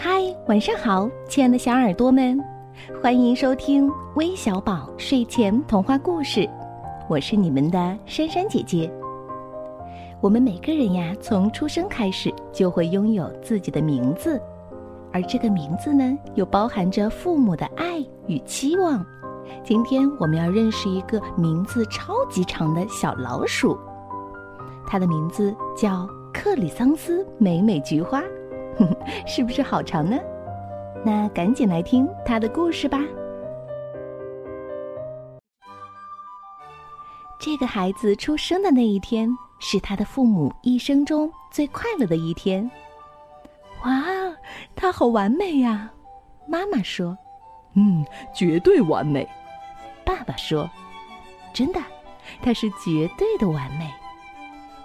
嗨，晚上好，亲爱的小耳朵们，欢迎收听微小宝睡前童话故事，我是你们的珊珊姐姐。我们每个人呀，从出生开始就会拥有自己的名字，而这个名字呢，又包含着父母的爱与期望。今天我们要认识一个名字超级长的小老鼠，它的名字叫克里桑斯美美菊花。是不是好长呢？那赶紧来听他的故事吧。这个孩子出生的那一天，是他的父母一生中最快乐的一天。哇，他好完美呀！妈妈说：“嗯，绝对完美。”爸爸说：“真的，他是绝对的完美。”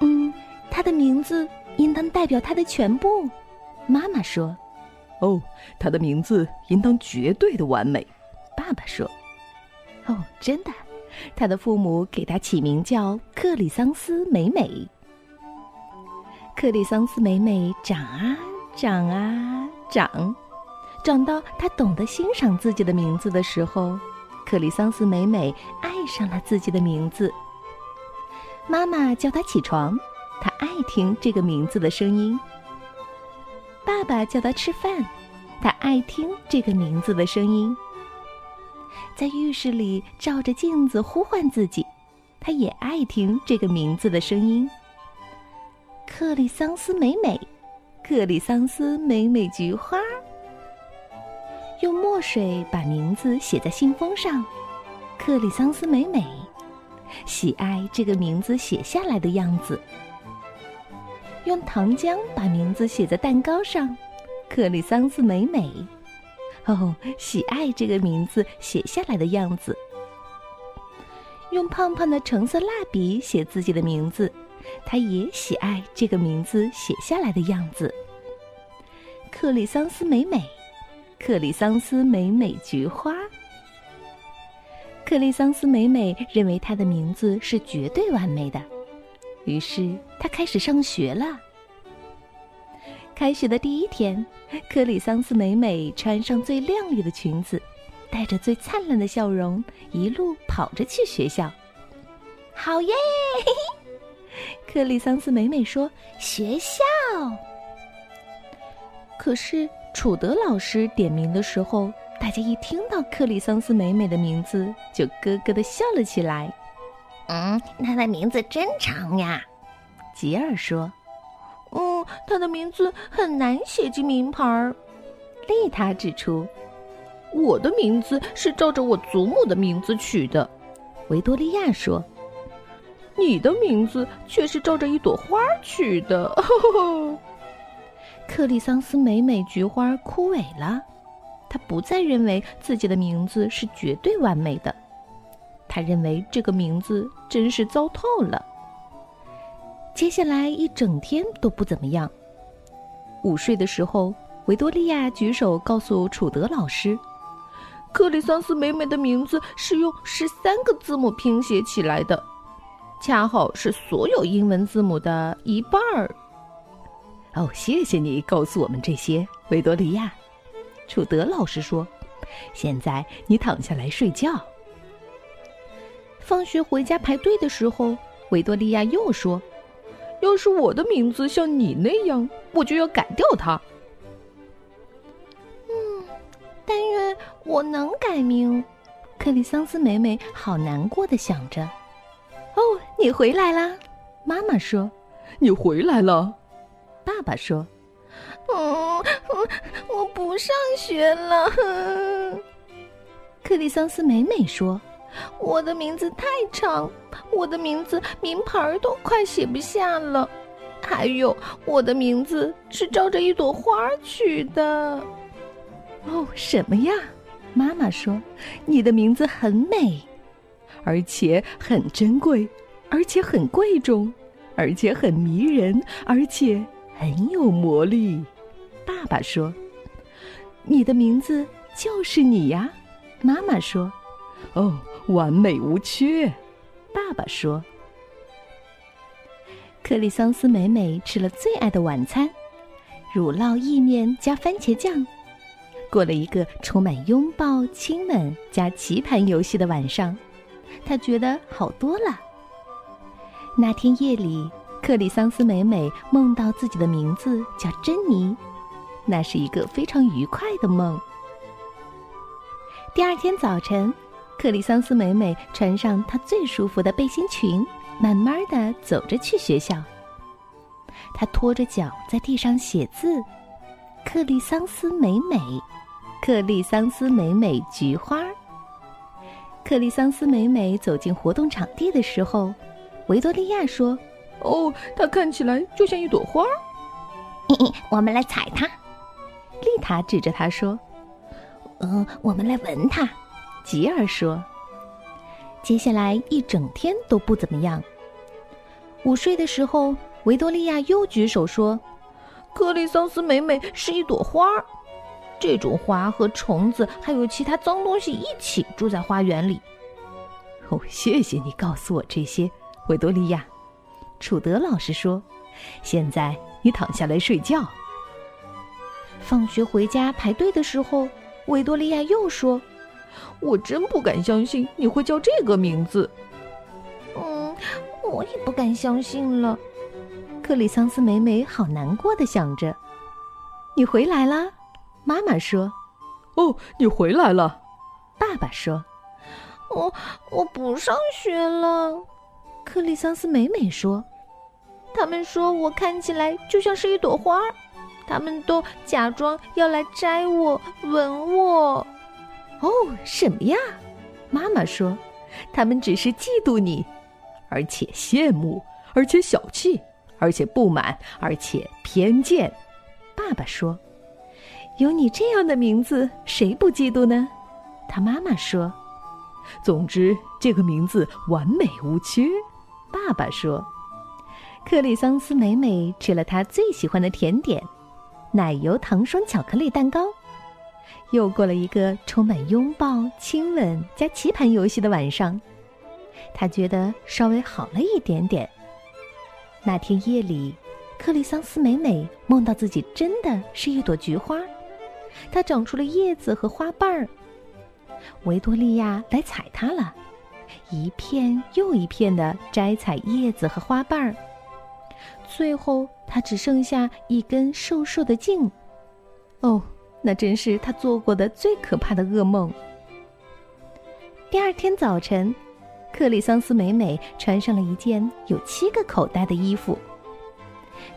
嗯，他的名字应当代表他的全部。妈妈说：“哦，他的名字应当绝对的完美。”爸爸说：“哦，真的，他的父母给他起名叫克里桑斯美美。”克里桑斯美美长啊长啊长，长到他懂得欣赏自己的名字的时候，克里桑斯美美爱上了自己的名字。妈妈叫他起床，他爱听这个名字的声音。爸爸叫他吃饭，他爱听这个名字的声音。在浴室里照着镜子呼唤自己，他也爱听这个名字的声音。克里桑斯美美，克里桑斯美美菊花。用墨水把名字写在信封上，克里桑斯美美，喜爱这个名字写下来的样子。用糖浆把名字写在蛋糕上，克里桑斯美美，哦，喜爱这个名字写下来的样子。用胖胖的橙色蜡笔写自己的名字，他也喜爱这个名字写下来的样子。克里桑斯美美，克里桑斯美美菊花。克里桑斯美美认为她的名字是绝对完美的。于是他开始上学了。开学的第一天，克里桑斯美美穿上最靓丽的裙子，带着最灿烂的笑容，一路跑着去学校。好耶！克里桑斯美美说：“学校。”可是楚德老师点名的时候，大家一听到克里桑斯美美的名字，就咯咯的笑了起来。嗯，他的名字真长呀，吉尔说。嗯，他的名字很难写进名牌儿。丽塔指出，我的名字是照着我祖母的名字取的。维多利亚说，你的名字却是照着一朵花取的。克里桑斯美美菊花枯萎了，他不再认为自己的名字是绝对完美的。他认为这个名字真是糟透了。接下来一整天都不怎么样。午睡的时候，维多利亚举手告诉楚德老师：“克里桑斯美美的名字是用十三个字母拼写起来的，恰好是所有英文字母的一半儿。”哦，谢谢你告诉我们这些，维多利亚。楚德老师说：“现在你躺下来睡觉。”放学回家排队的时候，维多利亚又说：“要是我的名字像你那样，我就要改掉它。”嗯，但愿我能改名。克里桑斯美美好难过的想着。“哦，你回来啦！”妈妈说。“你回来了。”爸爸说。“嗯，我不上学了。”克里桑斯美美说。我的名字太长，我的名字名牌都快写不下了。还有，我的名字是照着一朵花取的。哦，什么呀？妈妈说，你的名字很美，而且很珍贵，而且很贵重，而且很迷人，而且很有魔力。爸爸说，你的名字就是你呀。妈妈说，哦。完美无缺，爸爸说。克里桑斯美美吃了最爱的晚餐，乳酪意面加番茄酱，过了一个充满拥抱、亲吻加棋盘游戏的晚上，他觉得好多了。那天夜里，克里桑斯美美梦到自己的名字叫珍妮，那是一个非常愉快的梦。第二天早晨，克里桑斯美美穿上她最舒服的背心裙，慢慢的走着去学校。她拖着脚在地上写字：“克里桑斯美美，克里桑斯美美菊花。”克里桑斯美美走进活动场地的时候。维多利亚说：“哦，它看起来就像一朵花。我们来采它。”丽塔指着它说：“嗯，我们来闻它。”吉尔说：“接下来一整天都不怎么样。”午睡的时候，维多利亚又举手说：“克里桑斯美美是一朵花，这种花和虫子还有其他脏东西一起住在花园里。”哦，谢谢你告诉我这些。维多利亚，楚德老师说：“现在你躺下来睡觉。”放学回家排队的时候，维多利亚又说：“我真不敢相信你会叫这个名字。”“嗯，我也不敢相信了。”克里桑斯美美好难过的想着。“你回来啦。”妈妈说。“哦，你回来了。”爸爸说。“我我不上学了。”克里桑斯美美说：“他们说我看起来就像是一朵花，他们都假装要来摘我、吻我。”哦，什么呀？妈妈说：“他们只是嫉妒你，而且羡慕，而且小气，而且不满，而且偏见。”爸爸说：“有你这样的名字，谁不嫉妒呢？”他妈妈说：“总之，这个名字完美无缺。”爸爸说：“克里桑斯美美吃了他最喜欢的甜点——奶油糖霜巧克力蛋糕。又过了一个充满拥抱、亲吻加棋盘游戏的晚上，他觉得稍微好了一点点。那天夜里，克里桑斯美美梦到自己真的是一朵菊花，它长出了叶子和花瓣儿。维多利亚来采它了。”一片又一片的摘采叶子和花瓣儿，最后它只剩下一根瘦瘦的茎。哦，那真是他做过的最可怕的噩梦。第二天早晨，克里桑斯美美穿上了一件有七个口袋的衣服，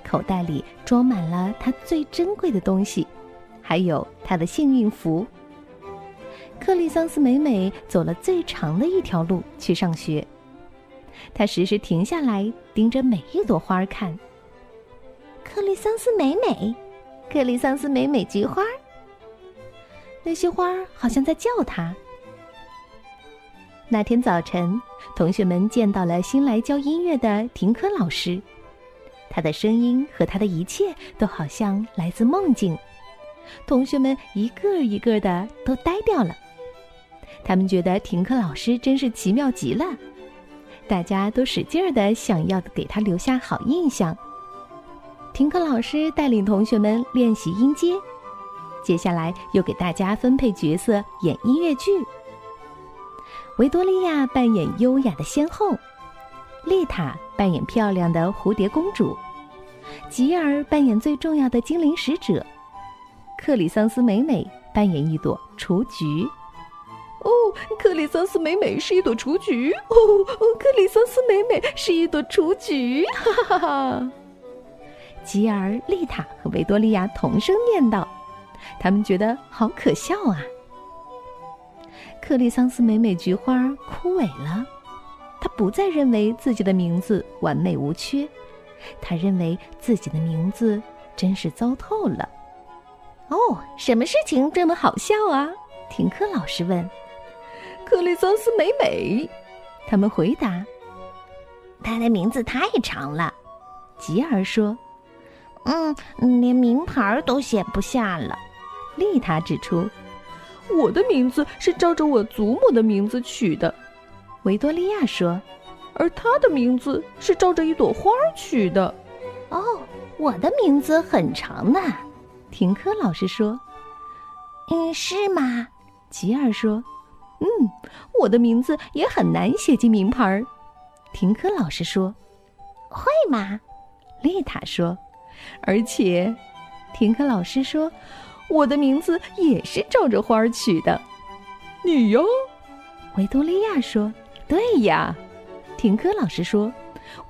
口袋里装满了她最珍贵的东西，还有她的幸运符。克里桑斯美美走了最长的一条路去上学，她时时停下来盯着每一朵花看。克里桑斯美美，克里桑斯美美菊花，那些花好像在叫他。那天早晨，同学们见到了新来教音乐的停科老师，他的声音和他的一切都好像来自梦境，同学们一个一个的都呆掉了。他们觉得停课老师真是奇妙极了，大家都使劲儿的想要给他留下好印象。停课老师带领同学们练习音阶，接下来又给大家分配角色演音乐剧。维多利亚扮演优雅的仙后，丽塔扮演漂亮的蝴蝶公主，吉尔扮演最重要的精灵使者，克里桑斯美美扮演一朵雏菊。哦，克里桑斯美美是一朵雏菊。哦，克里桑斯美美是一朵雏菊。哈哈哈！吉尔、丽塔和维多利亚同声念道，他们觉得好可笑啊。克里桑斯美美菊花枯萎了，他不再认为自己的名字完美无缺，他认为自己的名字真是糟透了。哦，什么事情这么好笑啊？停课老师问。克里桑斯美美，他们回答：“他的名字太长了。”吉尔说：“嗯，连名牌都写不下了。”丽塔指出：“我的名字是照着我祖母的名字取的。”维多利亚说：“而她的名字是照着一朵花取的。”哦，我的名字很长呢。停科老师说：“嗯，是吗？”吉尔说：“嗯，我的名字也很难写进名牌。”停科老师说：“会吗？”丽塔说：“而且，停科老师说，我的名字也是照着花儿取的。”你哟，维多利亚说：“对呀。”廷科老师说：“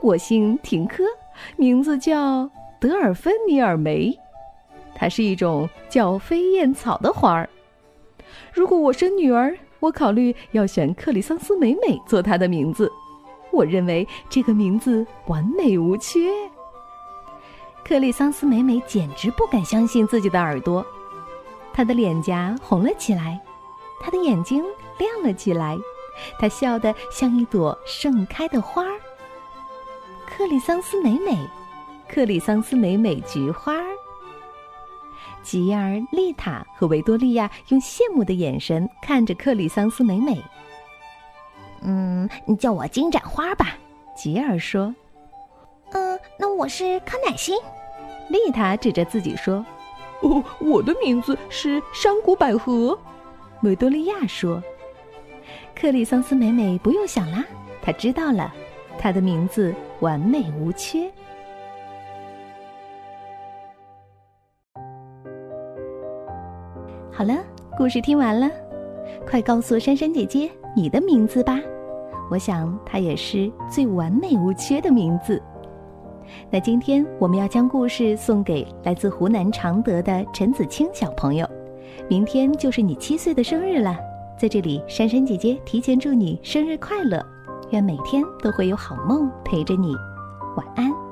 我姓廷科，名字叫德尔芬尼尔梅。”它是一种叫飞燕草的花儿。如果我生女儿，我考虑要选克里桑斯美美做她的名字。我认为这个名字完美无缺。克里桑斯美美简直不敢相信自己的耳朵，她的脸颊红了起来，她的眼睛亮了起来，她笑得像一朵盛开的花儿。克里桑斯美美，克里桑斯美美菊花儿。吉尔、丽塔和维多利亚用羡慕的眼神看着克里桑斯美美。嗯，你叫我金盏花吧，吉尔说。嗯，那我是康乃馨。丽塔指着自己说：“哦，我的名字是山谷百合。”维多利亚说。克里桑斯美美不用想啦，她知道了，她的名字完美无缺。好了，故事听完了，快告诉珊珊姐姐你的名字吧。我想它也是最完美无缺的名字。那今天我们要将故事送给来自湖南常德的陈子清小朋友，明天就是你七岁的生日了，在这里珊珊姐姐提前祝你生日快乐，愿每天都会有好梦陪着你，晚安。